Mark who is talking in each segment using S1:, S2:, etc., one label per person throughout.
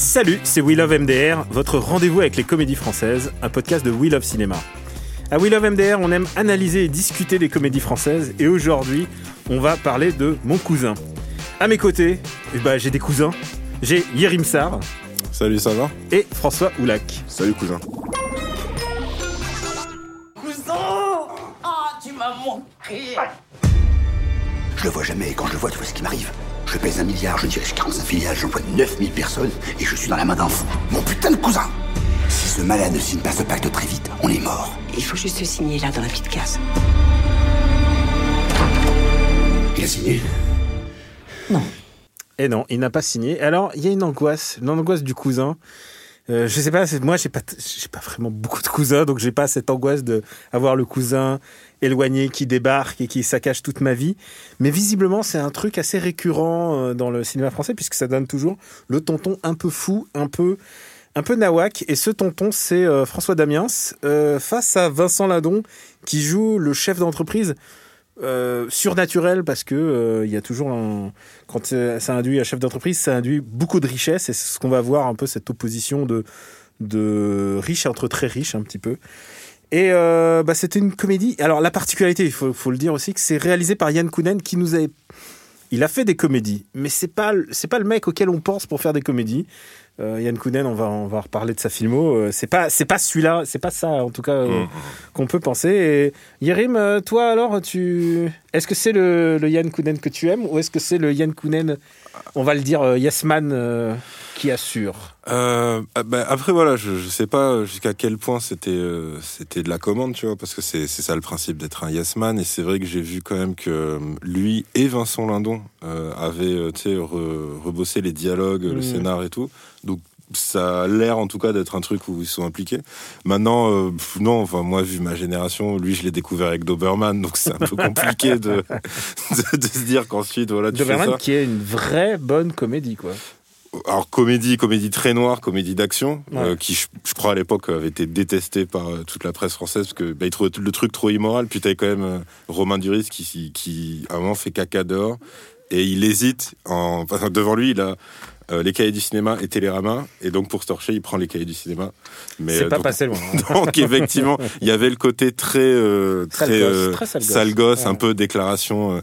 S1: Salut, c'est We Love MDR, votre rendez-vous avec les comédies françaises, un podcast de We Love Cinéma. À We Love MDR, on aime analyser et discuter des comédies françaises, et aujourd'hui, on va parler de Mon cousin. À mes côtés, eh ben, j'ai des cousins. J'ai Yerim Sar
S2: Salut, ça va?
S1: Et François Oulac.
S2: Salut, cousin.
S3: Cousin Ah, tu m'as manqué
S4: Je le vois jamais, et quand je le vois, tu vois ce qui m'arrive. Je pèse un milliard, je dirige 45 filiales, j'emploie 9000 personnes, et je suis dans la main d'un fou. Mon putain de cousin Si ce malade ne signe pas ce pacte très vite, on est mort.
S5: Il faut juste signer là dans la petite case.
S4: Il a signé?
S1: Et non, il n'a pas signé. Alors, il y a une angoisse, une angoisse du cousin. Euh, je sais pas, moi j'ai pas, j'ai pas vraiment beaucoup de cousins, donc j'ai pas cette angoisse de avoir le cousin éloigné qui débarque et qui saccage toute ma vie. Mais visiblement, c'est un truc assez récurrent euh, dans le cinéma français puisque ça donne toujours le tonton un peu fou, un peu, un peu nawak. Et ce tonton, c'est euh, François Damiens face à Vincent Ladon qui joue le chef d'entreprise. Euh, surnaturel parce que euh, il y a toujours un quand ça induit un chef d'entreprise ça induit beaucoup de richesse et c'est ce qu'on va voir un peu cette opposition de de riches entre très riches un petit peu. Et euh, bah, c'était une comédie. Alors la particularité il faut, le dire aussi que c'est réalisé par Yann Kounen qui nous a il a fait des comédies mais c'est pas c'est pas le mec auquel on pense pour faire des comédies. Euh, Yann Kounen on va on va reparler de sa filmo Euh, c'est pas c'est pas celui-là c'est pas ça en tout cas euh, qu'on peut penser. Et Yérim euh, toi alors tu est-ce que c'est le, le Yann Kounen que tu aimes ou est-ce que c'est le Yann Kounen on va le dire Yes Man euh, qui assure
S2: Euh, ah, bah, après, voilà, je, je sais pas jusqu'à quel point c'était euh, c'était de la commande, tu vois, parce que c'est ça le principe d'être un yes man. Et c'est vrai que j'ai vu quand même que euh, lui et Vincent Lindon euh, avaient, re- rebossé les dialogues, le
S1: Mhm.
S2: scénar et tout. Donc, ça a l'air en tout cas d'être un truc où ils sont impliqués. Maintenant, euh, non, enfin, moi, vu ma génération, lui, je l'ai découvert avec Doberman, donc c'est un peu compliqué de, de, de se dire qu'ensuite, voilà, tu fais
S1: Doberman
S2: ça.
S1: qui est une vraie bonne comédie quoi
S2: alors comédie, comédie très noire, comédie d'action,
S1: Ouais.
S2: euh, qui je, je crois à l'époque avait été détestée par euh, toute la presse française parce que bah, ils trouvaient le truc trop immoral. Puis t'avais quand même euh, Romain Duris qui, qui à un moment fait caca dehors et il hésite. En, enfin, devant lui, il a euh, les cahiers du cinéma et Télérama et donc pour se torcher, il prend les cahiers du cinéma. Mais
S1: c'est
S2: euh,
S1: pas
S2: donc,
S1: passé loin hein.
S2: donc effectivement, il y avait le côté très euh, très, euh,
S1: très sale gosse.
S2: sale gosse,
S1: Ouais.
S2: un peu déclaration.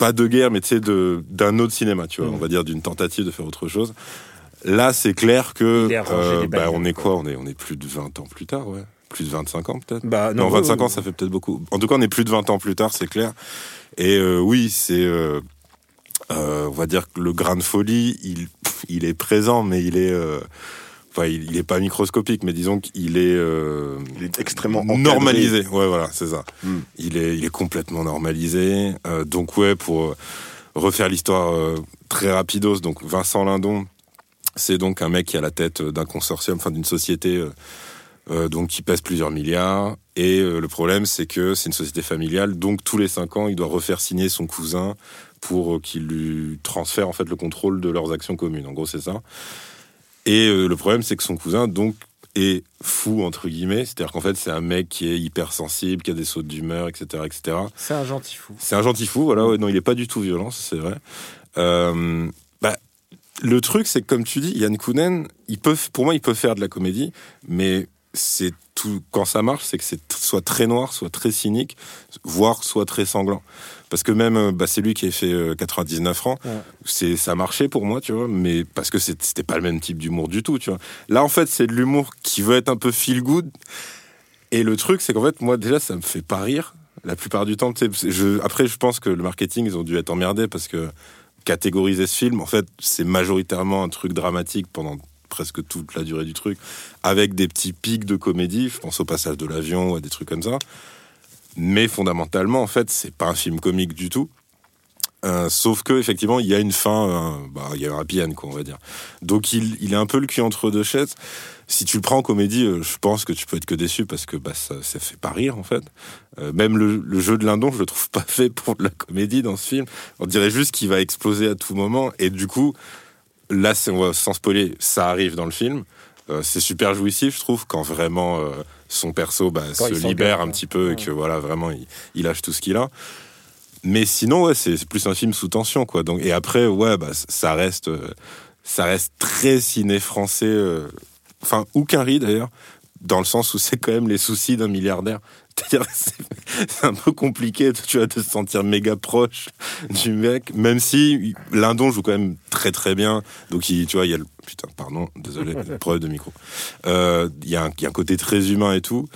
S2: Pas de guerre, mais tu sais, d'un autre cinéma, tu vois,
S1: Mm.
S2: on va dire d'une tentative de faire autre chose. Là, c'est clair que euh, bah, on est
S1: quoi.
S2: on est, on est plus de 20 ans plus tard, ouais. Plus de 25 ans peut-être?
S1: bah
S2: Non,
S1: non,
S2: 25
S1: ouais,
S2: ans, ça fait peut-être beaucoup. En tout cas, on est plus de 20 ans plus tard, c'est clair. Et euh, oui, c'est, euh, euh, on va dire que le grain de folie, il, il est présent, mais il est, enfin, il, il est pas microscopique, mais disons qu'il est, euh,
S6: Il est extrêmement encadré.
S2: normalisé. Ouais, voilà, c'est ça.
S6: Hmm.
S2: Il est, il est complètement normalisé. Euh, donc ouais, pour euh, refaire l'histoire euh, très rapidos, donc Vincent Lindon, c'est donc un mec qui à la tête d'un consortium, enfin d'une société. euh, euh, donc qui pèse plusieurs milliards. Et euh, le problème, c'est que c'est une société familiale, donc tous les cinq ans, il doit refaire signer son cousin pour euh, qu'il lui transfère en fait le contrôle de leurs actions communes. En gros, c'est ça. Et euh, le problème, c'est que son cousin, donc, est fou entre guillemets, c'est-à-dire qu'en fait, c'est un mec qui est hypersensible, qui a des sautes d'humeur, etc., etc.
S1: c'est un gentil fou
S2: C'est un gentil fou, voilà. ouais, non, il est pas du tout violent, c'est vrai. Euh, bah, le truc, c'est que comme tu dis, Yann Kounen, il peut, pour moi, il peut faire de la comédie, mais c'est tout. Quand ça marche, c'est que c'est soit très noir, soit très cynique, voire soit très sanglant. Parce que même, euh, bah, c'est lui qui a fait euh, 99 francs.
S1: Ouais.
S2: C'est, ça marchait pour moi, tu vois, mais parce que c'était pas le même type d'humour du tout, tu vois. Là, en fait, c'est de l'humour qui veut être un peu feel good. Et le truc, c'est qu'en fait, moi, déjà, ça me fait pas rire. La plupart du temps, je, après, je pense que le marketing, ils ont dû être emmerdés parce que catégoriser ce film, en fait, c'est majoritairement un truc dramatique pendant presque toute la durée du truc, avec des petits pics de comédie. Je pense au passage de l'avion ou à des trucs comme ça. Mais fondamentalement, en fait, c'est pas un film comique du tout. Euh, sauf que effectivement, il y a une fin, euh, bah, il y a un happy quoi, on va dire. Donc, il, est un peu le cul entre deux chaises. Si tu le prends en comédie, euh, je pense que tu peux être que déçu parce que bah, ça, ça fait pas rire en fait. Même le, jeu de Lindon, je le trouve pas fait pour de la comédie dans ce film. On dirait juste qu'il va exploser à tout moment. Et du coup, là, on va- sans spoiler, ça arrive dans le film. C'est super jouissif, je trouve, quand vraiment son perso bah, se libère un petit peu et que voilà, vraiment, il, il lâche tout ce qu'il a. Mais sinon, ouais, c'est plus un film sous tension, quoi. Donc, et après, ouais, bah, ça reste, euh, ça reste très ciné français. euh, Enfin, ou qu'un riz d'ailleurs, dans le sens où c'est quand même les soucis d'un milliardaire. C'est-à-dire, c'est un peu compliqué, tu vois, de se sentir méga proche du mec, même si Lindon joue quand même très très bien. Donc, il, tu vois, il y a le. Putain, pardon, désolé, problème de micro. Euh, Il y, a un- il y a un côté très humain et tout.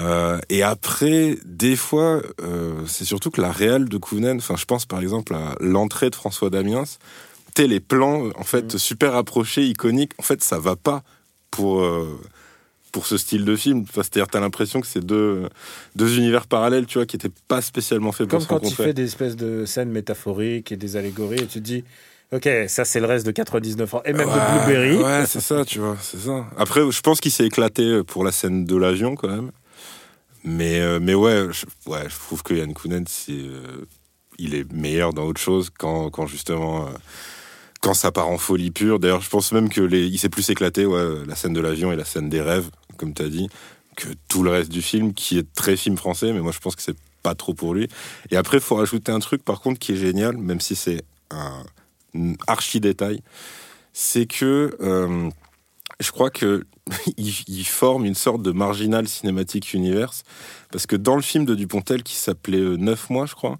S2: Euh, et après, des fois, euh, c'est surtout que la réelle de Kounen, enfin, je pense par exemple à l'entrée de François Damiens, les plans, en fait, super approchés, iconiques, en fait, ça va pas pour, euh, pour ce style de film. Enfin, C'est-à-dire, t'as l'impression que c'est deux, deux univers parallèles, tu vois, qui étaient pas spécialement faits pour
S1: Comme
S2: se
S1: quand il
S2: rencontrer.
S1: fait des espèces de scènes métaphoriques et des allégories, et tu te dis, ok, ça c'est le reste de 99 ans, et même de Blueberry.
S2: Ouais, c'est ça, tu vois, c'est ça. Après, je pense qu'il s'est éclaté pour la scène de l'avion, quand même. Mais, euh, mais ouais, je, ouais, je trouve que Yann Kounen, c'est, euh, il est meilleur dans autre chose quand, quand justement, euh, quand ça part en folie pure. D'ailleurs, je pense même que il s'est plus éclaté, ouais, la scène de l'avion et la scène des rêves, comme tu as dit, que tout le reste du film, qui est très film français, mais moi je pense que c'est pas trop pour lui. Et après, il faut rajouter un truc, par contre, qui est génial, même si c'est un, archi détail, c'est que euh, je crois que il, forme une sorte de marginal cinématique universe parce que dans le film de Dupontel qui s'appelait euh, Neuf mois, je crois,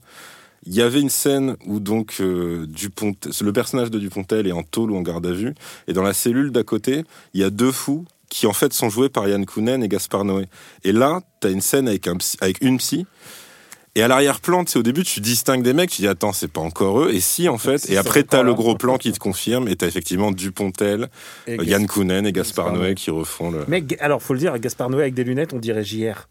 S2: il y avait une scène où donc euh, Dupontel, le personnage de Dupontel est en tôle ou en garde à vue et dans la cellule d'à côté, il y a deux fous qui en fait sont joués par Yann Kounen et Gaspard Noé. Et là, tu as une scène avec, un psy- avec une psy et à l'arrière-plan, tu sais, au début, tu distingues des mecs, tu dis attends, c'est pas encore eux. Et si, en fait.
S1: Si,
S2: et après, t'as le gros plan qui te confirme. Et t'as effectivement Dupontel,
S1: Et
S2: Yann Kounen et Gaspard Noé. qui refont le.
S1: Mais alors, faut le dire, Gaspard Noé avec des lunettes, on dirait JR.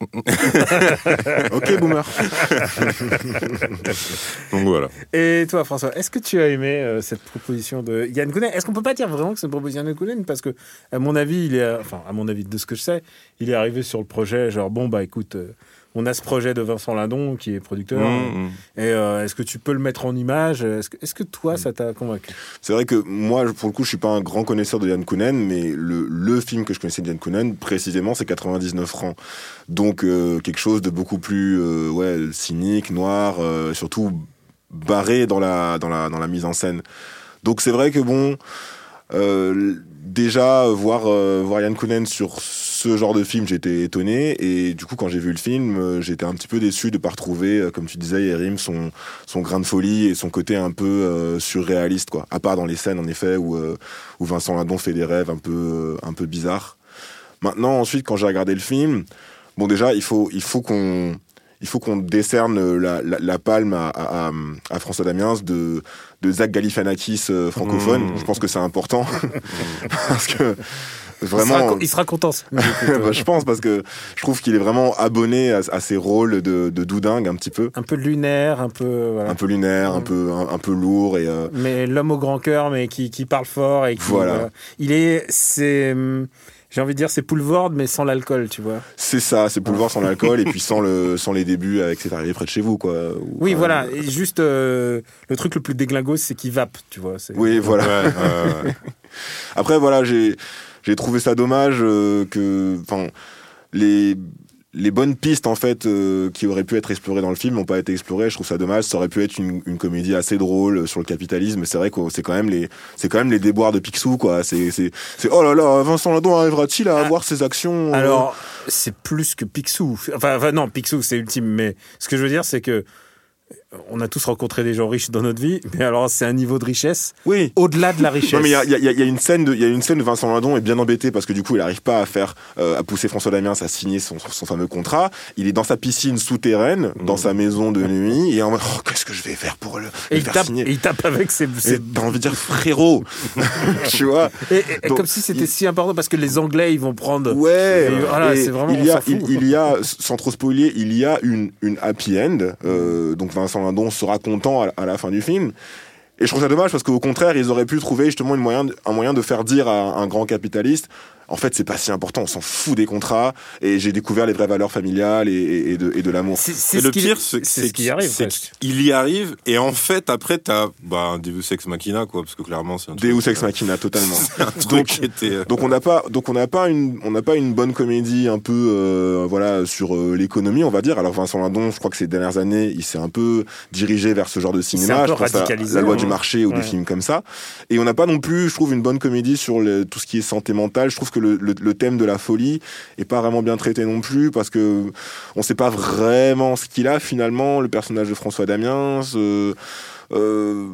S6: Ok, boomer.
S2: Donc voilà.
S1: Et toi, François, est-ce que tu as aimé euh, cette proposition de Yann Kounen Est-ce qu'on peut pas dire vraiment que c'est une proposition de Yann Kounen Parce que, à mon avis, il est, enfin, à mon avis, de ce que je sais, il est arrivé sur le projet, genre, bon, bah écoute, euh, on a ce projet de Vincent Lindon qui est producteur.
S2: Mmh, mmh.
S1: Et euh, est-ce que tu peux le mettre en image? Est-ce que, toi, ça t'a convaincu?
S6: C'est vrai que moi, pour le coup, je suis pas un grand connaisseur de Yann Kounen, mais le, le film que je connaissais de Yann Kounen, précisément, c'est 99 francs. Donc, euh, quelque chose de beaucoup plus euh, ouais, cynique, noir, surtout barré dans la, dans, la, dans la mise en scène. Donc, c'est vrai que bon, déjà, voir, voir Yann Kounen sur ce genre de film, j'étais étonné. Et du coup, quand j'ai vu le film, euh, j'étais un petit peu déçu de pas retrouver, euh, comme tu disais, Yerim, son, son grain de folie et son côté un peu euh, surréaliste, quoi. À part dans les scènes, en effet, où, euh, où Vincent Lindon fait des rêves un peu, un peu bizarres. Maintenant, ensuite, quand j'ai regardé le film, bon, déjà, il faut, il faut qu'on, il faut qu'on décerne la, la, la palme à, à, à- à François Damiens de, de Zach Galifianakis euh, francophone.
S2: Mmh.
S6: Je pense que c'est important parce que
S1: il sera,
S6: vraiment.
S1: il sera content. euh.
S6: Bah, je pense parce que je trouve qu'il est vraiment abonné à, à ses rôles de, de doudingue un petit peu,
S1: un peu lunaire, un peu. voilà.
S6: un peu lunaire, un
S1: Mm.
S6: peu un, un peu lourd et euh,
S1: mais l'homme au grand cœur, mais qui, qui parle fort et qui.
S6: Voilà.
S1: Il est. C'est. hum, J'ai envie de dire, c'est Poulvord, mais sans l'alcool, tu vois.
S6: c'est ça, c'est Boulevard sans l'alcool et puis sans le sans les débuts avec c'est arrivé près de chez vous quoi. Ou,
S1: Oui,
S6: euh,
S1: voilà. Et juste, euh, le truc le plus déglingos, c'est qu'il vape, tu vois.
S6: Oui, voilà.
S2: Ouais.
S6: Après, voilà, j'ai j'ai trouvé ça dommage euh, que, enfin, les les bonnes pistes en fait euh, qui auraient pu être explorées dans le film n'ont pas été explorées. Je trouve ça dommage. Ça aurait pu être une, une comédie assez drôle sur le capitalisme. C'est vrai que c'est quand même les c'est quand même les déboires de Picsou quoi. C'est c'est c'est oh là là, Vincent Lindon arrivera-t-il à
S1: Ah.
S6: avoir ses actions euh,
S1: Alors, c'est plus que Picsou. Enfin, enfin, non, Picsou, c'est ultime. Mais ce que je veux dire, c'est que on a tous rencontré des gens riches dans notre vie, mais alors c'est un niveau de richesse
S6: Oui.
S1: au-delà de la richesse.
S6: Non mais il y y y a une scène de il y a une scène où Vincent Lindon est bien embêté parce que du coup il arrive pas à faire euh, à pousser François Damiens à signer son, son fameux contrat. Il est dans sa piscine souterraine dans sa maison de nuit et en mode oh, qu'est-ce que je vais faire pour le,
S1: et
S6: le
S1: il
S6: faire
S1: tape,
S6: signer.
S1: et il tape avec ses. Ses-
S6: T'as envie de dire frérot, tu vois
S1: et- et- et
S6: Donc,
S1: comme si c'était
S6: il-
S1: si important parce que les Anglais ils vont prendre.
S6: Ouais,
S1: voilà, c'est vraiment-
S6: il y a, il, il y a, sans trop spoiler, il y a une, une happy end. euh, donc Vincent Lindon sera content à, à la fin du film. Et je trouve ça dommage parce qu'au contraire, ils auraient pu trouver justement un moyen de faire dire à un grand capitaliste en fait, c'est pas si important, on s'en fout des contrats, et j'ai découvert les vraies valeurs familiales et, et- et de, et de l'amour.
S1: C'est ce
S2: le
S1: qui-
S2: pire, c'est
S1: c'est
S2: c'est
S1: ce qui arrive.
S2: qu'il y arrive, et en fait, après, t'as bah, un Deus Ex Machina, quoi, parce que clairement, c'est un truc.
S6: Deus Ex Machina, totalement.
S2: C'est un truc
S6: Donc-
S2: qui était. euh,
S6: Donc on n'a pas, donc on n'a pas une, on n'a pas une bonne comédie un peu, euh, voilà, sur euh, l'économie, on va dire. Alors Vincent Lindon, je crois que ces dernières années, il s'est un peu dirigé vers ce genre de
S1: s'est un
S6: cinéma.
S1: peu
S6: Je pense à
S1: radicalisé,
S6: La loi
S1: hein.
S6: du marché ou
S1: Ouais.
S6: des films comme ça. Et on n'a pas non plus, je trouve, une bonne comédie sur le- tout ce qui est santé mentale. Je trouve que le, le- thème de la folie est pas vraiment bien traité non plus parce que on sait pas vraiment ce qu'il a finalement. Le personnage de François Damiens. euh, euh,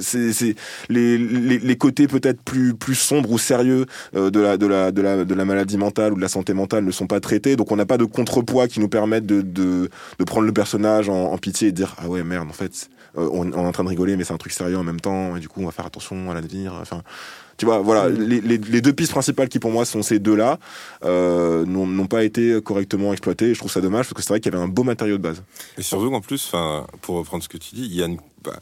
S6: c'est les, les, les côtés peut-être plus plus sombres ou sérieux euh, de la de la de la de la maladie mentale ou de la santé mentale ne sont pas traités donc on n'a pas de contrepoids qui nous permettent de de, de prendre le personnage en, en pitié et de dire ah ouais merde en fait on, on est en train de rigoler mais c'est un truc sérieux en même temps et du coup on va faire attention à l'avenir enfin tu vois, voilà, les, les, les deux pistes principales qui pour moi sont ces deux-là euh, n'ont pas été correctement exploitées. Et je trouve ça dommage parce que c'est vrai qu'il y avait un beau matériau de base.
S2: Et surtout qu'en plus, pour reprendre ce que tu dis, il y a une- bah,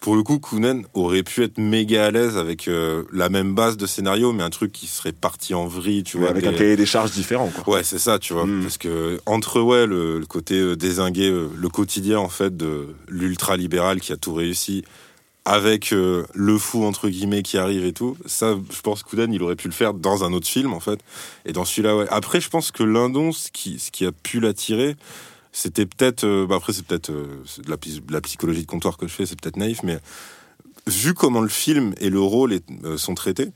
S2: pour le coup, Kounen aurait pu être méga à l'aise avec euh, la même base de scénario, mais un truc qui serait parti en vrille, tu vois.
S6: avec
S2: des-
S6: un cahier des charges différent. Quoi.
S2: Ouais, c'est ça, tu vois.
S6: Mm.
S2: Parce que entre ouais, le, le côté euh, désingué, euh, le quotidien en fait de l'ultra-libéral qui a tout réussi, avec le fou entre guillemets qui arrive et tout, ça, je pense que Kouden, il aurait pu le faire dans un autre film en fait. Et dans celui-là, ouais. Après, je pense que Lindon, ce qui, ce qui a pu l'attirer, c'était peut-être, euh, bah après c'est peut-être euh, de, la, psychologie de comptoir que je fais, c'est peut-être naïf, mais vu comment le film et le rôle euh, sont traités,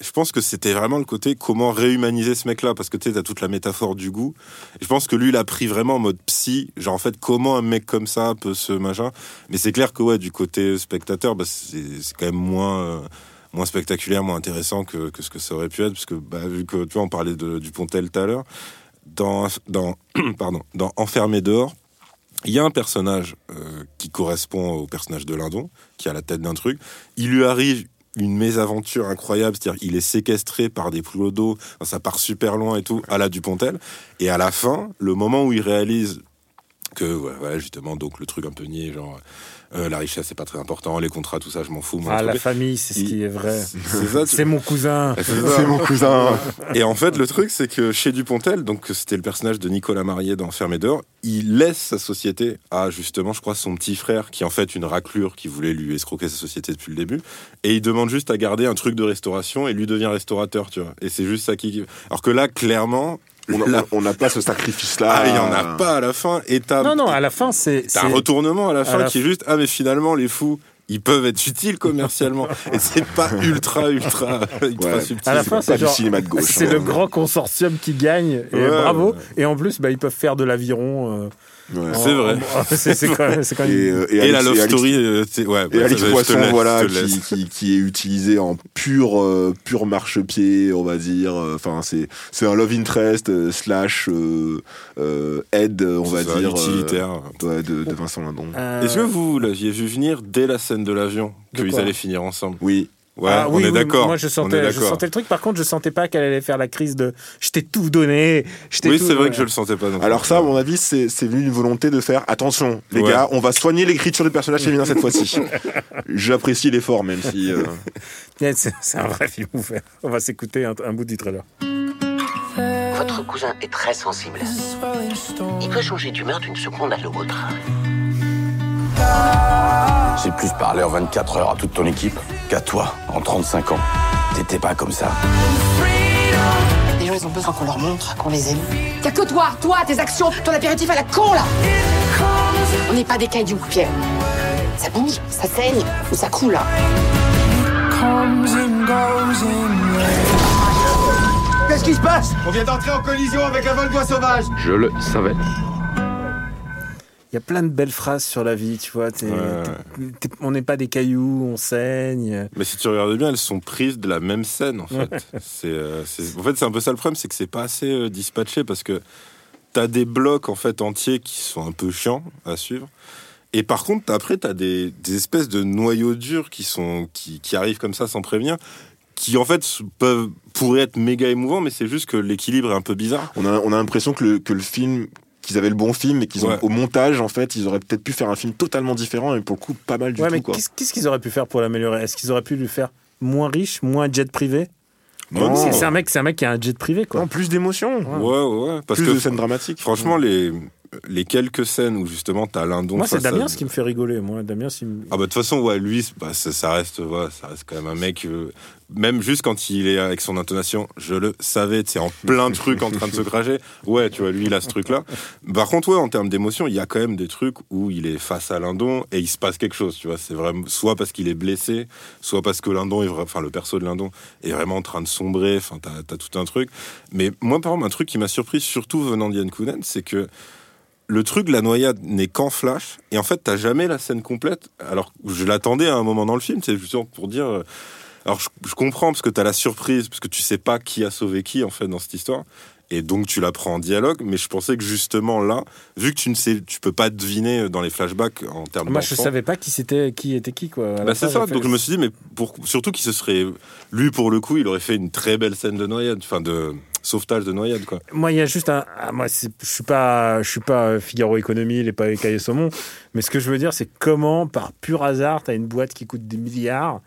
S2: je pense que c'était vraiment le côté comment réhumaniser ce mec-là, parce que tu sais, t'as toute la métaphore du goût. Je pense que lui, il a pris vraiment en mode psy, genre en fait, comment un mec comme ça peut se machin. Mais c'est clair que ouais, du côté spectateur, bah, c'est c'est quand même moins. euh, moins spectaculaire, moins intéressant que, que ce que ça aurait pu être, parce que bah, vu que tu vois, on parlait de, du Pontel tout à l'heure, dans, dans, pardon, dans Enfermé dehors, il y a un personnage euh, qui correspond au personnage de Lindon, qui à la tête d'un truc. Il lui arrive une mésaventure incroyable, c'est-à-dire qu'il est séquestré par des plots d'eau, ça part super loin et tout, à la Dupontel. Et à la fin, le moment où il réalise que, ouais, justement, donc le truc un peu niais, genre, euh, la richesse c'est pas très important, les contrats, tout ça, je m'en fous. moi,
S1: Ah, la famille, c'est ce qui est vrai.
S2: C'est
S1: mon cousin.
S2: C'est
S6: mon cousin.
S2: Et en fait, le truc, c'est que chez Dupontel, donc c'était le personnage de Nicolas Marié dans Fermé dehors, il laisse sa société à justement, je crois, son petit frère, qui est en fait une raclure qui voulait lui escroquer sa société depuis le début. Et il demande juste à garder un truc de restauration et lui devient restaurateur, tu vois. Et c'est juste ça qui. Alors que là, clairement.
S6: On n'a pas ce sacrifice-là.
S2: ah, il y en a pas à la fin. Et t'as
S1: Non, non, à la fin, c'est.
S2: t'as un retournement à la fin
S1: la
S2: qui est juste ah mais finalement les fous ils peuvent être utiles commercialement et c'est pas ultra ultra ultra
S6: Ouais.
S2: subtil.
S1: À la fin,
S6: pas
S1: c'est genre.
S6: cinéma de gauche,
S1: C'est
S6: hein.
S1: le grand consortium qui gagne. Et
S2: Ouais.
S1: bravo. Et en plus, bah, ils peuvent faire de l'aviron. euh,
S6: Ouais.
S2: C'est vrai.
S1: c'est quand même. c'est quand même-
S6: Et, euh,
S2: Et, la
S6: Alex-
S2: love
S6: et Alex-
S2: story, euh, c'est- ouais.
S6: Et
S2: bah,
S6: Poisson,
S2: laisse,
S6: voilà, qui, qui, qui est utilisé en pur, euh, pur marchepied, on va dire. Enfin, c'est, c'est un love interest euh, slash euh, euh, aide, on va
S2: ça,
S6: dire, euh,
S2: utilitaire.
S6: ouais, de, de Vincent Lindon.
S1: Euh,
S2: Est-ce que vous l'aviez vu venir dès la scène de l'avion qu'ils allaient finir ensemble?
S6: Oui.
S2: Ouais,
S1: ah,
S2: on
S1: oui,
S2: est
S1: oui,
S2: d'accord.
S1: Moi, je
S2: on est
S1: sentais, je sentais le truc. Par contre, je sentais pas qu'elle allait faire la crise de je t'ai tout donné. je t'ai
S2: Oui,
S1: tout-
S2: c'est vrai
S1: ouais.
S2: que je le sentais pas. non.
S6: Alors ça, à mon avis, c'est, c'est venu d'une volonté de faire attention, les
S2: Ouais.
S6: gars, on va soigner l'écriture du personnage féminin cette fois-ci. J'apprécie l'effort, même si. euh,
S1: C'est c'est un vrai film ouvert. On va s'écouter un, un bout du trailer.
S5: Votre cousin est très sensible. Il peut changer d'humeur d'une seconde à l'autre.
S4: J'ai plus parlé en 24 heures à toute ton équipe qu'à toi en 35 ans. T'étais pas comme ça.
S5: Les gens, ils ont besoin qu'on leur montre qu'on les aime.
S7: Y'a que toi, toi, tes actions, ton apéritif à la con là On n'est pas des cailloux, Pierre. Ça bouge, ça saigne ou ça coule là.
S3: Qu'est-ce qui se passe? On vient d'entrer en collision avec un vol d'oie sauvage.
S4: Je le savais.
S1: Il y a plein de belles phrases sur la vie, tu vois. t'es-
S2: Ouais.
S1: t'es- t'es- on n'est pas des cailloux, on saigne.
S2: Mais si tu regardes bien, elles sont prises de la même scène, en fait. c'est, euh, c'est- En fait, c'est un peu ça le problème, c'est que c'est pas assez euh, dispatché parce que t'as des blocs en fait entiers qui sont un peu chiants à suivre. Et par contre, après, t'as des, des espèces de noyaux durs qui sont qui, qui arrivent comme ça sans prévenir, qui en fait peuvent pourraient être méga émouvants, mais c'est juste que l'équilibre est un peu bizarre.
S6: On a, on a l'impression que le, que le film, qu'ils avaient le bon film, mais qu'ils ont
S2: Ouais.
S6: au montage, en fait, ils auraient peut-être pu faire un film totalement différent, et pour le coup, pas mal du
S1: Ouais,
S6: tout.
S1: mais
S6: quoi.
S1: qu'est-ce qu'ils auraient pu faire pour l'améliorer? Est-ce qu'ils auraient pu lui faire moins riche, moins jet privé?
S6: Non,
S1: C'est un mec, c'est un mec qui a un jet privé, quoi.
S6: non, plus d'émotion,
S2: Ouais, ouais, ouais. Parce
S6: plus
S2: que
S6: de scènes dramatiques.
S2: franchement, les, les quelques scènes où justement t'as Lindon.
S1: Moi, c'est
S2: à-
S1: Damien ce qui me fait rigoler. Moi, Damien, me-
S2: Ah bah de toute façon ouais lui bah, ça, ça reste ouais, ça reste quand même un mec euh, même juste quand il est avec son intonation je le savais c'est en plein truc en train de se cracher ouais tu vois lui il a ce truc là par contre ouais en termes d'émotion il y a quand même des trucs où il est face à Lindon et il se passe quelque chose tu vois c'est vraiment soit parce qu'il est blessé soit parce que Lindon est enfin le perso de Lindon est vraiment en train de sombrer enfin t'as as tout un truc mais moi par exemple un truc qui m'a surpris surtout venant d'Yann Kounen c'est que le truc la noyade n'est qu'en flash et en fait t'as jamais la scène complète alors je l'attendais à un moment dans le film c'est justement pour dire euh, alors je, je comprends parce que t'as la surprise parce que tu sais pas qui a sauvé qui en fait dans cette histoire et donc tu la prends en dialogue mais je pensais que justement là vu que tu ne sais tu peux pas deviner dans les flashbacks en termes
S1: Moi, je savais pas qui c'était, qui était qui, quoi.
S2: Bah, c'est ça, donc je me suis dit, mais pour, surtout qu'il se serait. Lui, pour le coup, il aurait fait une très belle scène de noyade, enfin de sauvetage de noyade, quoi.
S1: Moi, il y a juste un. ah, moi, je suis pas, je suis pas euh, Figaro Économie, les pas Cahiers Saumon. Mais ce que je veux dire, c'est comment, par pur hasard, t'as une boîte qui coûte des milliards,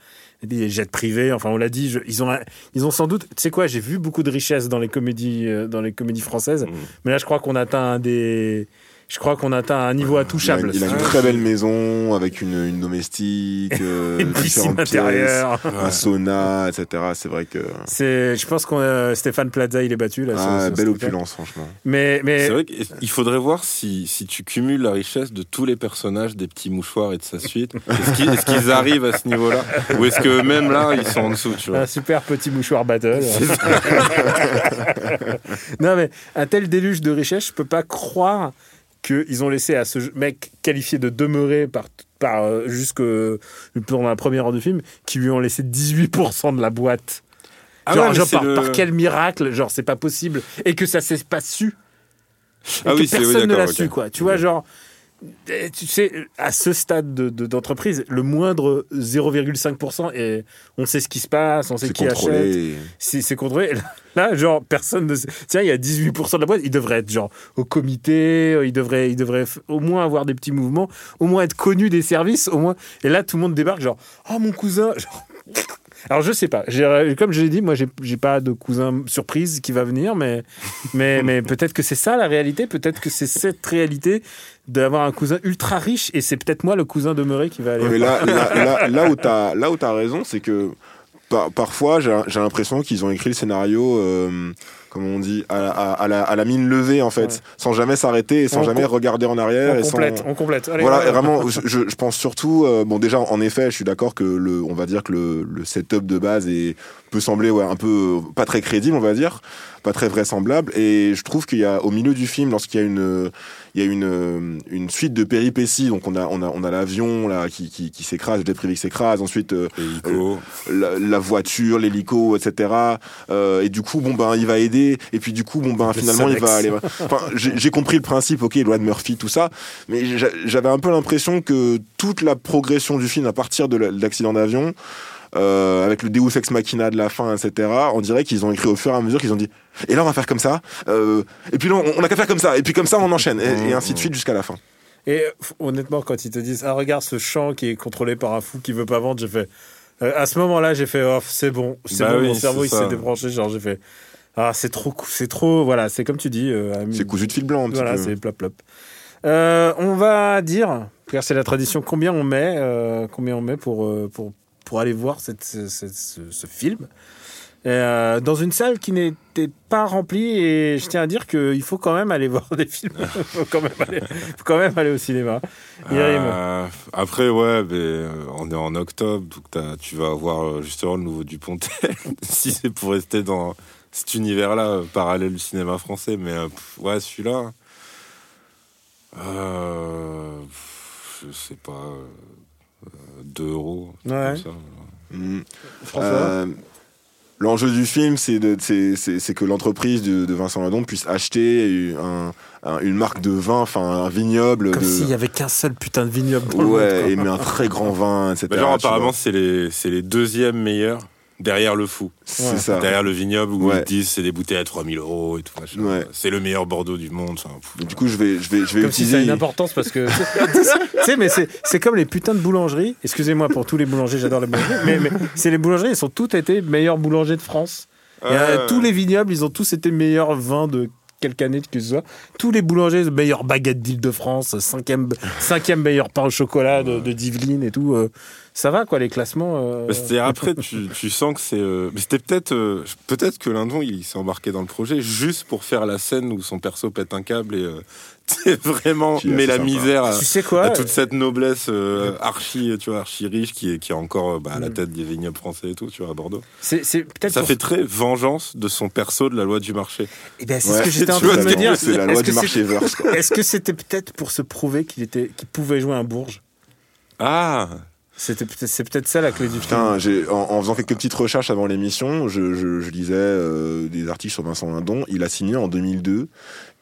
S1: des jets privés. Enfin, on l'a dit, je- ils ont, ils ont sans doute. Tu sais quoi J'ai vu beaucoup de richesses dans les comédies, euh, dans les comédies françaises.
S2: Mm.
S1: Mais là, je crois qu'on atteint un des. Je crois qu'on atteint un niveau
S6: Il a,
S1: intouchable.
S6: il a une très belle maison avec une, une domestique, euh,
S1: Une piscine
S6: pièces,
S1: intérieure.
S6: un sauna, etc. C'est vrai que.
S1: C'est, je pense qu'on a- Stéphane Plaza, il est battu là.
S6: Ah,
S1: sur
S6: belle opulence, franchement.
S1: Mais, mais
S2: C'est vrai qu'il faudrait voir si, si tu cumules la richesse de tous les personnages des petits mouchoirs et de sa suite. Est-ce qu'ils est-ce qu'ils arrivent à ce niveau-là? Ou est-ce que même là, ils sont en dessous, tu vois?
S1: Un super petit mouchoir battle. non mais un tel déluge de richesse, je peux pas croire qu'ils ont laissé à ce mec qualifié de demeurer par par euh, jusque pendant la première heure du film, qui lui ont laissé 18% de la boîte.
S2: Ah
S1: genre,
S2: ouais,
S1: par,
S2: le-
S1: par quel miracle, genre c'est pas possible et que ça s'est pas su. Et
S2: Ah
S1: que
S2: oui, c'est- oui,
S1: personne ne l'a su quoi. Tu vois genre tu sais, à ce stade de- de- d'entreprise, le moindre 0,5%, et on sait ce qui se passe, on sait qui achète,
S6: contrôlé.
S1: c'est c'est contrôlé. Là, genre, personne ne sait. Tiens, il y a 18% de la boîte. Il devrait être, genre, au comité. euh, Il devrait, il devrait au moins avoir des petits mouvements. Au moins être connu des services. Au moins. Et là, tout le monde débarque, genre, oh, mon cousin. Genre... Alors, je sais pas. Comme je l'ai dit, moi, j'ai pas de cousin surprise qui va venir. Mais, mais, mais peut-être que c'est ça la réalité. Peut-être que c'est cette réalité d'avoir un cousin ultra riche. Et c'est peut-être moi, le cousin demeuré, qui va aller.
S6: Mais là, là, là, là où t'as là où t'as raison, c'est que par- parfois j'ai j'ai l'impression qu'ils ont écrit le scénario, euh, comme on dit, à, à- à la, à la mine levée en fait,
S1: Ouais.
S6: sans jamais s'arrêter et sans
S1: On
S6: jamais regarder en arrière.
S1: on
S6: et sans-
S1: complète, on complète. Allez,
S6: voilà, et vraiment, je, pense surtout, euh, bon déjà, en effet, je suis d'accord que le, on va dire que le, le setup de base est, peut sembler ouais, un peu euh, pas très crédible, on va dire, pas très vraisemblable, et je trouve qu'il y a au milieu du film, lorsqu'il y a une, il y a une, euh, une suite de péripéties, donc on a, on a, on a l'avion là qui, qui, qui s'écrase, le jet privé qui s'écrase, ensuite euh,
S2: Hélico.
S6: la, la voiture, l'hélico, etc. Euh, et du coup, bon ben, il va aider. Et puis du coup, bon ben, finalement, il va aller. Enfin, j'ai compris le principe. Ok, loi de Murphy, tout ça. Mais j'a- j'avais un peu l'impression que toute la progression du film à partir de la- de l'accident d'avion. euh, avec le Deus ex machina de la fin, etc. On dirait qu'ils ont écrit au fur et à mesure qu'ils ont dit. Et là, on va faire comme ça. euh, et puis là, on, on a qu'à faire comme ça. Et puis comme ça, on enchaîne. Et, et ainsi de suite jusqu'à la fin.
S1: Et honnêtement, quand ils te disent Ah, regarde ce champ qui est contrôlé par un fou qui veut pas vendre, j'ai fait. euh, à ce moment-là, j'ai fait Oh, c'est bon, c'est
S2: Bah
S1: bon,
S2: oui,
S1: mon cerveau il s'est débranché. Genre, j'ai fait Ah, c'est trop, c'est trop. Voilà, c'est comme tu dis. euh,
S6: C'est cousu de fil blanc un petit
S1: Voilà,
S6: peu.
S1: c'est plop plop. Euh, on va dire, car c'est la tradition, combien on met, euh, combien on met pour, pour, pour aller voir cette, ce, ce- ce- ce film. Euh, dans une salle qui n'était pas remplie et je tiens à dire qu'il faut quand même aller voir des films. Il faut quand même aller, faut quand même aller au cinéma.
S2: Euh, après, ouais, mais, on est en octobre, donc tu vas avoir justement le nouveau Dupontel, si c'est pour rester dans cet univers-là, euh, parallèle du cinéma français. Mais euh, pff, ouais, celui-là, Euh, je sais pas. euh, 2 euros. un truc
S1: Ouais.
S2: comme ça.
S6: Mm.
S1: François?
S6: Euh, L'enjeu du film, c'est de- c'est- c'est c'est que l'entreprise de, de Vincent Lindon puisse acheter un- un- une marque de vin, enfin un vignoble.
S1: Comme
S6: de...
S1: s'il y avait qu'un seul putain de vignoble dans le monde,
S6: Ouais, et mais un très grand vin, etc.
S2: Bah, genre, apparemment, c'est les, c'est les deuxièmes meilleurs derrière le fou.
S6: c'est ça.
S2: Derrière le vignoble où
S6: Ouais.
S2: ils disent c'est des bouteilles à 3000 euros et tout. C'est le meilleur Bordeaux du monde. enfin,
S6: du coup, je vais, je vais, je vais
S1: Comme si ça a une importance parce que. tu sais, mais c'est c'est comme les putains de boulangeries. Excusez-moi pour tous les boulangers, j'adore les boulangeries. Mais, mais c'est les boulangeries, ils sont toutes été meilleurs boulangers de France. Et, euh, tous les vignobles, ils ont tous été meilleurs vins de quelque année que ce soit. Tous les boulangers, meilleures baguettes d'Île-de-France, cinquième, cinquième meilleur pain au chocolat de, de Diveline et tout. euh, ça va, quoi, les classements. euh,
S2: Bah, après, tu, tu sens que c'est. euh, Mais c'était peut-être. euh, peut-être que Lindon, il s'est embarqué dans le projet juste pour faire la scène où son perso pète un câble et. euh, c'est vraiment. Met la
S6: sympa.
S2: misère à,
S1: Tu sais quoi
S2: à toute cette noblesse euh, archi, tu vois, archi riche qui est, qui est encore bah, à la
S1: Mm.
S2: tête des vignobles français et tout, tu vois, à Bordeaux.
S1: C'est c'est peut-être.
S2: Ça
S1: pour-
S2: fait très vengeance de son perso de la loi du marché.
S1: Eh ben, c'est
S6: Ouais,
S1: ce que j'étais en
S2: tu vois
S1: train de me dire.
S6: C'est la loi du marché verse. quoi.
S1: Est-ce que c'était peut-être pour se prouver qu'il était, qu'il pouvait jouer un bourge
S2: Ah
S1: C'était peut-être, c'est peut-être ça la clé du film.
S6: Putain, j'ai- en, en faisant quelques petites recherches avant l'émission, je, je- je lisais euh, des articles sur Vincent Lindon. Il a signé en 2002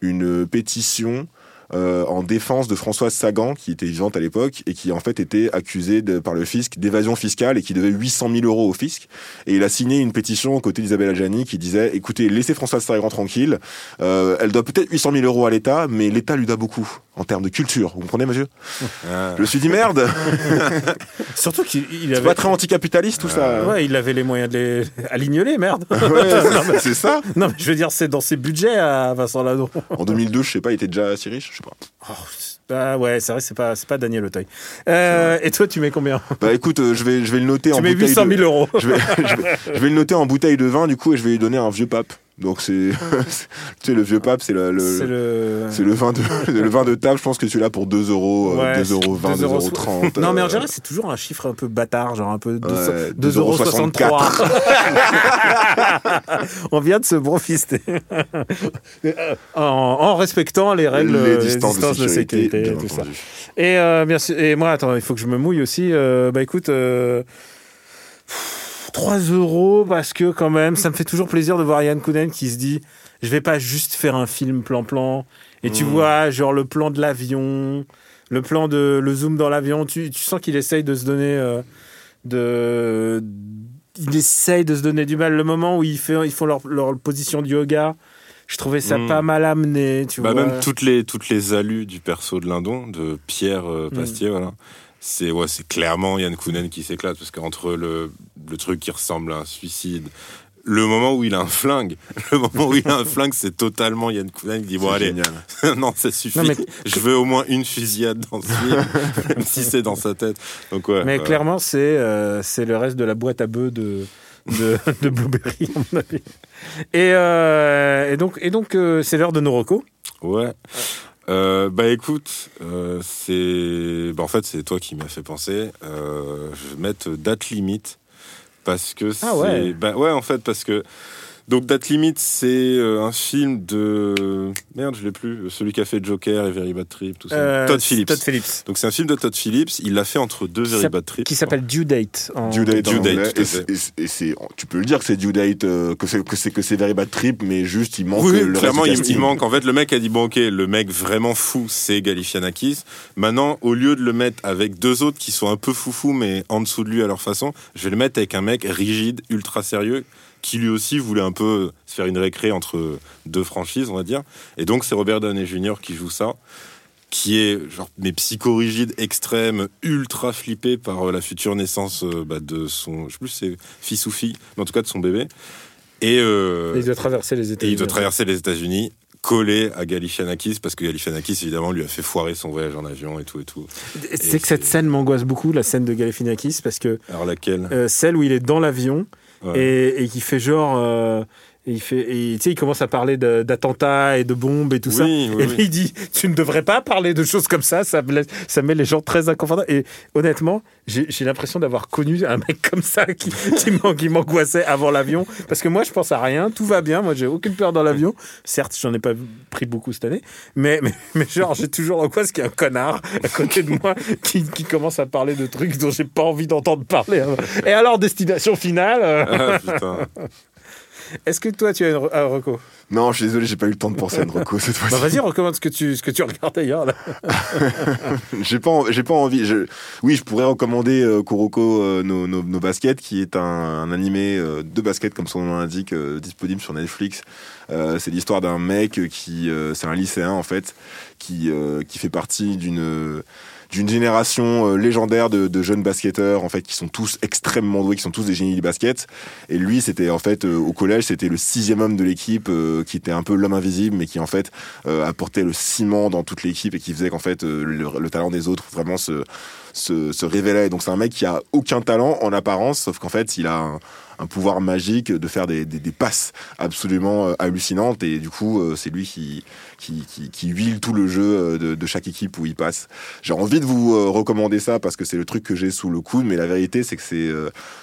S6: une pétition euh, en défense de Françoise Sagan, qui était vivante à l'époque et qui en fait était accusée de- par le fisc d'évasion fiscale et qui devait 800 000 euros au fisc. Et il a signé une pétition aux côtés d'Isabelle Adjani qui disait écoutez, laissez Françoise Sagan tranquille. Euh, elle doit peut-être 800 000 euros à l'État, mais l'État lui doit beaucoup en termes de culture. Vous comprenez, monsieur
S2: Ah.
S6: Je me suis dit merde,
S1: Surtout qu'il avait.
S6: pas très anticapitaliste tout ça.
S1: Ouais, il avait les moyens de les aligner, merde.
S6: Ouais, c'est ça.
S1: non, mais je veux dire, c'est dans ses budgets à Vincent Lindon.
S6: En 2002, je sais pas, il était déjà si riche, je sais pas.
S1: Oh, ouais, c'est vrai, c'est pas, Daniel Auteuil. Euh, et toi, tu mets combien?
S6: Bah écoute, euh, je vais, je vais le noter en
S1: Tu mets
S6: bouteille
S1: 800 000
S6: de...
S1: euros.
S6: Je vais, je, vais, je vais le noter en bouteille de vin du coup et je vais lui donner un vieux pape. Donc c'est, tu sais le vieux pape c'est le,
S1: C'est
S6: le,
S1: le.
S6: c'est le vin de, le vin de table. Je pense que tu l'as pour 2 euros, euh,
S1: Ouais,
S6: 2 euros 20, 2 euros 30.
S1: Non, mais en
S6: euh,
S1: général, c'est toujours un chiffre un peu bâtard, genre un peu 2
S6: Ouais,
S1: 2,63 euros.
S6: 2,64.
S1: On vient de se brofister. en, en respectant les règles,
S6: les
S1: les
S6: distances,
S1: distances de sécurité,
S6: bien
S1: et tout ça. Et, euh, bien sûr- et moi, attends, il faut que je me mouille aussi. Euh, bah écoute, euh, 3 euros parce que quand même, ça me fait toujours plaisir de voir Yann Kounen qui se dit je vais pas juste faire un film plan-plan. Et tu
S6: Mm.
S1: vois, genre le plan de l'avion, le plan de le zoom dans l'avion, tu, tu sens qu'il essaye de se donner. euh, de, il essaye de se donner du mal. Le moment où ils, fait, ils font leur, leur position de yoga, je trouvais ça
S2: Mm.
S1: pas mal amené. Tu
S2: Bah
S1: vois.
S2: même toutes les toutes les alus du perso de Lindon, de Pierre euh, Pastier, voilà. C'est ouais, c'est clairement Yann Kounen qui s'éclate parce qu'entre le le truc qui ressemble à un suicide, le moment où il a un flingue, le moment où il a un flingue, c'est totalement Yann Kounen qui dit bon allez, non ça suffit,
S1: Non, mais-
S2: je veux au moins une fusillade dans ce film, même si c'est dans sa tête. Donc ouais.
S1: Mais clairement, c'est euh, c'est le reste de la boîte à bœufs de, de, de Blueberry, à mon avis. Et, euh, et donc, et donc euh, c'est l'heure de nos recos.
S2: Ouais. Euh, bah écoute, euh, c'est, bah en fait c'est toi qui m'as fait penser. Euh, je vais mettre date limite parce que c'est,
S1: Ah ouais.
S2: bah ouais en fait parce que donc date limite c'est euh, un film de merde je l'ai plus celui qui a fait Joker et Very Bad Trip tout ça.
S1: Euh,
S2: Todd Phillips.
S1: Todd Phillips.
S2: Donc c'est un film de Todd Phillips. Il l'a fait entre deux
S1: Qui
S2: Very Bad Trip.
S1: Qui s'appelle Due Date. en-
S6: Due date, en
S2: Due date,
S6: Et et tu peux le dire que c'est due date, euh, que c'est que c'est que c'est very bad trip, mais juste il manque
S2: Oui,
S6: le
S2: clairement,
S6: reste
S2: il, il manque. En fait, le mec a dit bon, ok, le mec vraiment fou, c'est Galifianakis. Maintenant, au lieu de le mettre avec deux autres qui sont un peu foufou, mais en dessous de lui à leur façon, je vais le mettre avec un mec rigide, ultra sérieux, qui lui aussi voulait un peu se faire une récré entre deux franchises, on va dire. Et donc, c'est Robert Downey Jr. qui joue ça qui est genre mais psychorigide extrême ultra flippé par euh, la future naissance euh, bah, de son je sais plus c'est fils ou fille mais en tout cas de son bébé et, euh,
S1: Et il doit traverser les États-Unis.
S2: il doit traverser les États-Unis collé à Galifianakis parce que Galifianakis évidemment lui a fait foirer son voyage en avion et tout et tout
S1: C'est que cette scène m'angoisse beaucoup, la scène de Galifianakis, parce que
S2: alors laquelle?
S1: euh, celle où il est dans l'avion
S2: Ouais.
S1: et, et qui fait genre. Et il fait, et, il commence à parler d'attentats et de bombes et tout ça.
S2: Oui,
S1: et
S2: oui.
S1: il dit, tu ne devrais pas parler de choses comme ça. Ça, me ça met les gens très inconfortables. Et honnêtement, j'ai l'impression d'avoir connu un mec comme ça qui, qui m'angoissait avant l'avion. Parce que moi, je pense à rien. Tout va bien. Moi, j'ai aucune peur dans l'avion. Certes, j'en ai pas pris beaucoup cette année. Mais, mais, mais genre, j'ai toujours l'angoisse qu'il y a un connard à côté de moi qui, qui commence à parler de trucs dont j'ai pas envie d'entendre parler. Et alors, destination finale euh,
S2: Ah, putain.
S1: Est-ce que toi, tu as une un reco?
S6: Non, je suis désolé, j'ai pas eu le temps de penser à une reco cette fois-ci.
S1: bah, Vas-y, recommande ce que tu, ce que tu regardes ailleurs.
S6: J'ai pas, en- j'ai pas envie. Je, oui, je pourrais recommander euh, Kuroko euh, nos, baskets, qui est un, un animé euh, de basket, comme son nom l'indique, euh, disponible sur Netflix. C'est l'histoire d'un mec qui, c'est un lycéen en fait, qui, qui fait partie d'une d'une génération euh, légendaire de, de jeunes basketteurs en fait qui sont tous extrêmement doués, qui sont tous des génies du basket. Et lui, c'était en fait euh, au collège, c'était le sixième homme de l'équipe, euh, qui était un peu l'homme invisible, mais qui en fait apportait le ciment dans toute l'équipe et qui faisait qu'en fait le, le talent des autres vraiment se, se, se révélait. Donc c'est un mec qui a aucun talent en apparence, sauf qu'en fait il a un, un pouvoir magique de faire des, des, des passes absolument euh, hallucinantes. Et du coup, euh, c'est lui qui, qui, qui, qui huile tout le jeu euh, de, de chaque équipe où il passe. J'ai envie de vous recommander ça parce que c'est le truc que j'ai sous le coude, mais la vérité c'est que c'est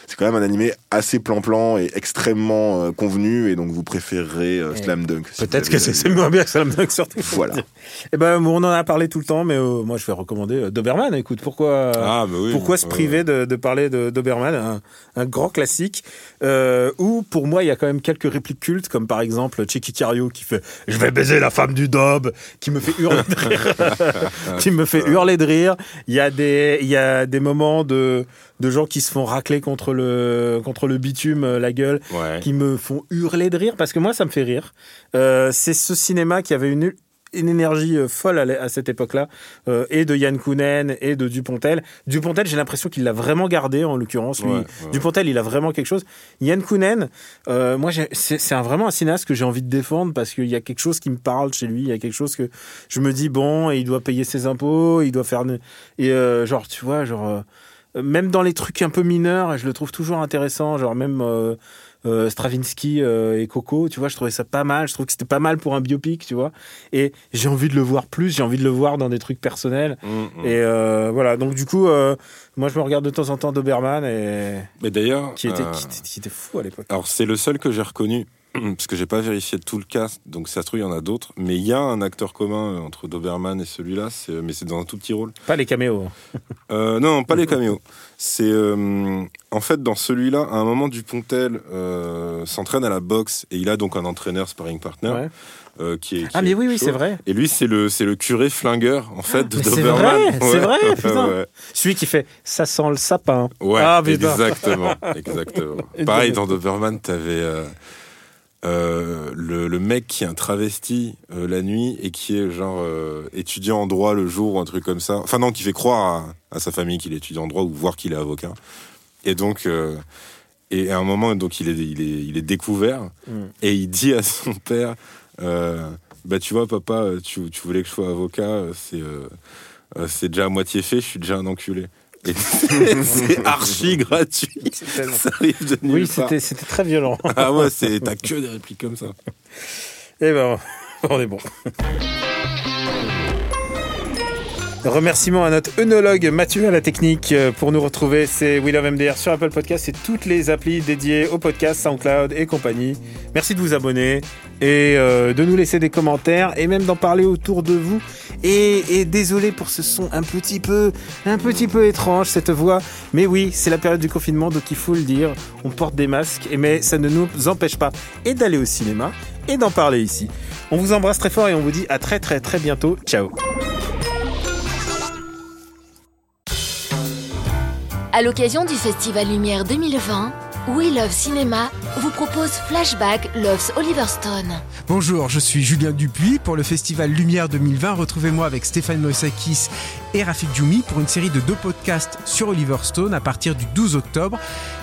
S6: c'est quand même un animé assez plan-plan et extrêmement convenu. Et donc vous préférerez
S1: Et
S6: Slam Dunk. si
S1: Peut-être que c'est c'est moins bien que Slam Dunk surtout.
S6: Voilà.
S1: Eh ben, on en a parlé tout le temps, mais euh, moi, je vais recommander Doberman. Écoute, pourquoi,
S2: Ah, bah oui.
S1: pourquoi se
S2: Ouais,
S1: priver de, de parler de Doberman, un, un grand classique, euh, où pour moi, il y a quand même quelques répliques cultes, comme par exemple Chicky Cario qui fait « Je vais baiser la femme du Dob », qui me fait hurler de rire. qui me fait hurler de rire. Il y a des, il y a des moments de, de gens qui se font racler contre le, contre le bitume, euh, la gueule,
S2: Ouais.
S1: qui me font hurler de rire parce que moi ça me fait rire. Euh, c'est ce cinéma qui avait une une énergie euh, folle à, cette époque-là, euh, et de Yann Kounen et de Dupontel. Dupontel, j'ai l'impression qu'il l'a vraiment gardé, en l'occurrence. Lui,
S2: Ouais, ouais.
S1: Dupontel, il a vraiment quelque chose. Yann Kounen, euh, moi, c'est un- vraiment un cinéaste que j'ai envie de défendre parce qu'il y a quelque chose qui me parle chez lui. Il y a quelque chose que je me dis, bon, il doit payer ses impôts, il doit faire... Et euh, genre, tu vois, genre... même dans les trucs un peu mineurs, je le trouve toujours intéressant. Genre même euh, Stravinsky euh, et Coco, tu vois, je trouvais ça pas mal. Je trouve que c'était pas mal pour un biopic, tu vois. Et j'ai envie de le voir plus. J'ai envie de le voir dans des trucs personnels.
S2: Mm, mm.
S1: Et euh, voilà. Donc du coup, moi je me regarde de temps en temps Doberman et
S2: Mais d'ailleurs,
S1: qui était, qui, qui était fou à l'époque.
S2: alors c'est le seul que j'ai reconnu parce que j'ai pas vérifié tout le cast, donc ça se trouve il y en a d'autres. Mais il y a un acteur commun euh, entre Doberman et celui-là, c'est- mais c'est dans un tout petit rôle.
S1: Pas les caméos. hein.
S2: Euh, non, pas les caméos. C'est euh, en fait dans celui-là, à un moment Dupontel euh, s'entraîne à la boxe et il a donc un entraîneur sparring partner
S1: Ouais.
S2: euh, qui est. qui
S1: Ah mais oui, oui, c'est vrai.
S2: Et lui, c'est le c'est le curé flingueur en fait de
S1: mais c'est
S2: Doberman.
S1: vrai, c'est vrai,
S2: ouais,
S1: putain.
S2: ouais.
S1: Celui qui fait ça sent le sapin.
S2: Ouais,
S1: Ah,
S2: exactement, exactement. Pareil dans Doberman, t'avais euh, euh, le, le mec qui est un travesti euh, la nuit et qui est genre euh, étudiant en droit le jour ou un truc comme ça. Enfin non, qui fait croire à, à sa famille qu'il est étudiant en droit ou voir qu'il est avocat. Et donc, et à un moment, donc il est, il est, il est découvert
S1: Mm.
S2: et il dit à son père, bah tu vois papa, tu, tu voulais que je sois avocat, c'est c'est déjà à moitié fait, je suis déjà un enculé. C'est c'est archi gratuit.
S1: tellement-
S2: Ça arrive de nulle
S1: Oui,
S2: part.
S1: c'était c'était très violent.
S2: Ah ouais, c'est t'as que des répliques comme ça.
S1: Eh ben, on est bon. Remerciements à notre œnologue Mathieu à la technique euh, pour nous retrouver. C'est We Love MDR sur Apple Podcast et toutes les applis dédiées au podcast, SoundCloud et compagnie. Merci de vous abonner et euh, de nous laisser des commentaires et même d'en parler autour de vous. Et, désolé pour ce son un petit peu, un petit peu étrange cette voix. Mais oui, c'est la période du confinement donc il faut le dire. On porte des masques mais ça ne nous empêche pas et d'aller au cinéma et d'en parler ici. On vous embrasse très fort et on vous dit à très très très bientôt. Ciao.
S8: À l'occasion du Festival Lumière 2020, We Love Cinéma vous propose Flashback Loves Oliver Stone.
S9: Bonjour, je suis Julien Dupuis. Pour le festival Lumière 2020, retrouvez-moi avec Stéphane Moïsakis et Rafik Djoumi pour une série de deux podcasts sur Oliver Stone à partir du 12 octobre.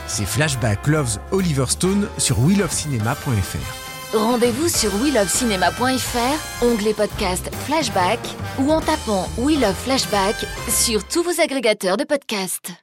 S9: C'est Flashback Loves Oliver Stone sur WeLoveCinema.fr.
S8: Rendez-vous sur WeLoveCinema.fr, onglet podcast Flashback ou en tapant We Love Flashback sur tous vos agrégateurs de podcasts.